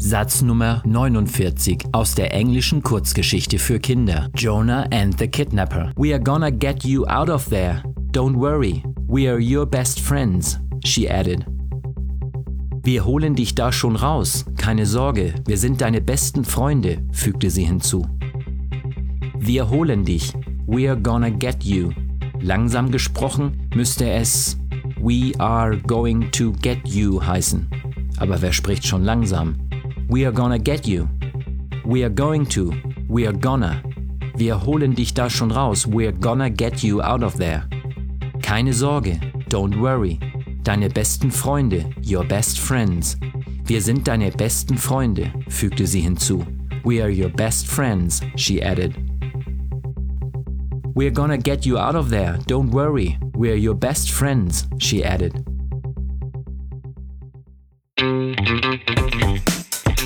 Satz Nummer 49 aus der englischen Kurzgeschichte für Kinder. Jonah and the Kidnapper. We are gonna get you out of there. Don't worry. We are your best friends, she added. Wir holen dich da schon raus. Keine Sorge, wir sind deine besten Freunde, fügte sie hinzu. Wir holen dich. We are gonna get you. Langsam gesprochen müsste es We are going to get you heißen. Aber wer spricht schon langsam? We are gonna get you. We are going to. We are gonna. Wir holen dich da schon raus. We're gonna get you out of there. Keine Sorge. Don't worry. Deine besten Freunde. Your best friends. Wir sind deine besten Freunde, fügte sie hinzu. We are your best friends, she added. We're gonna get you out of there. Don't worry. We're your best friends, she added.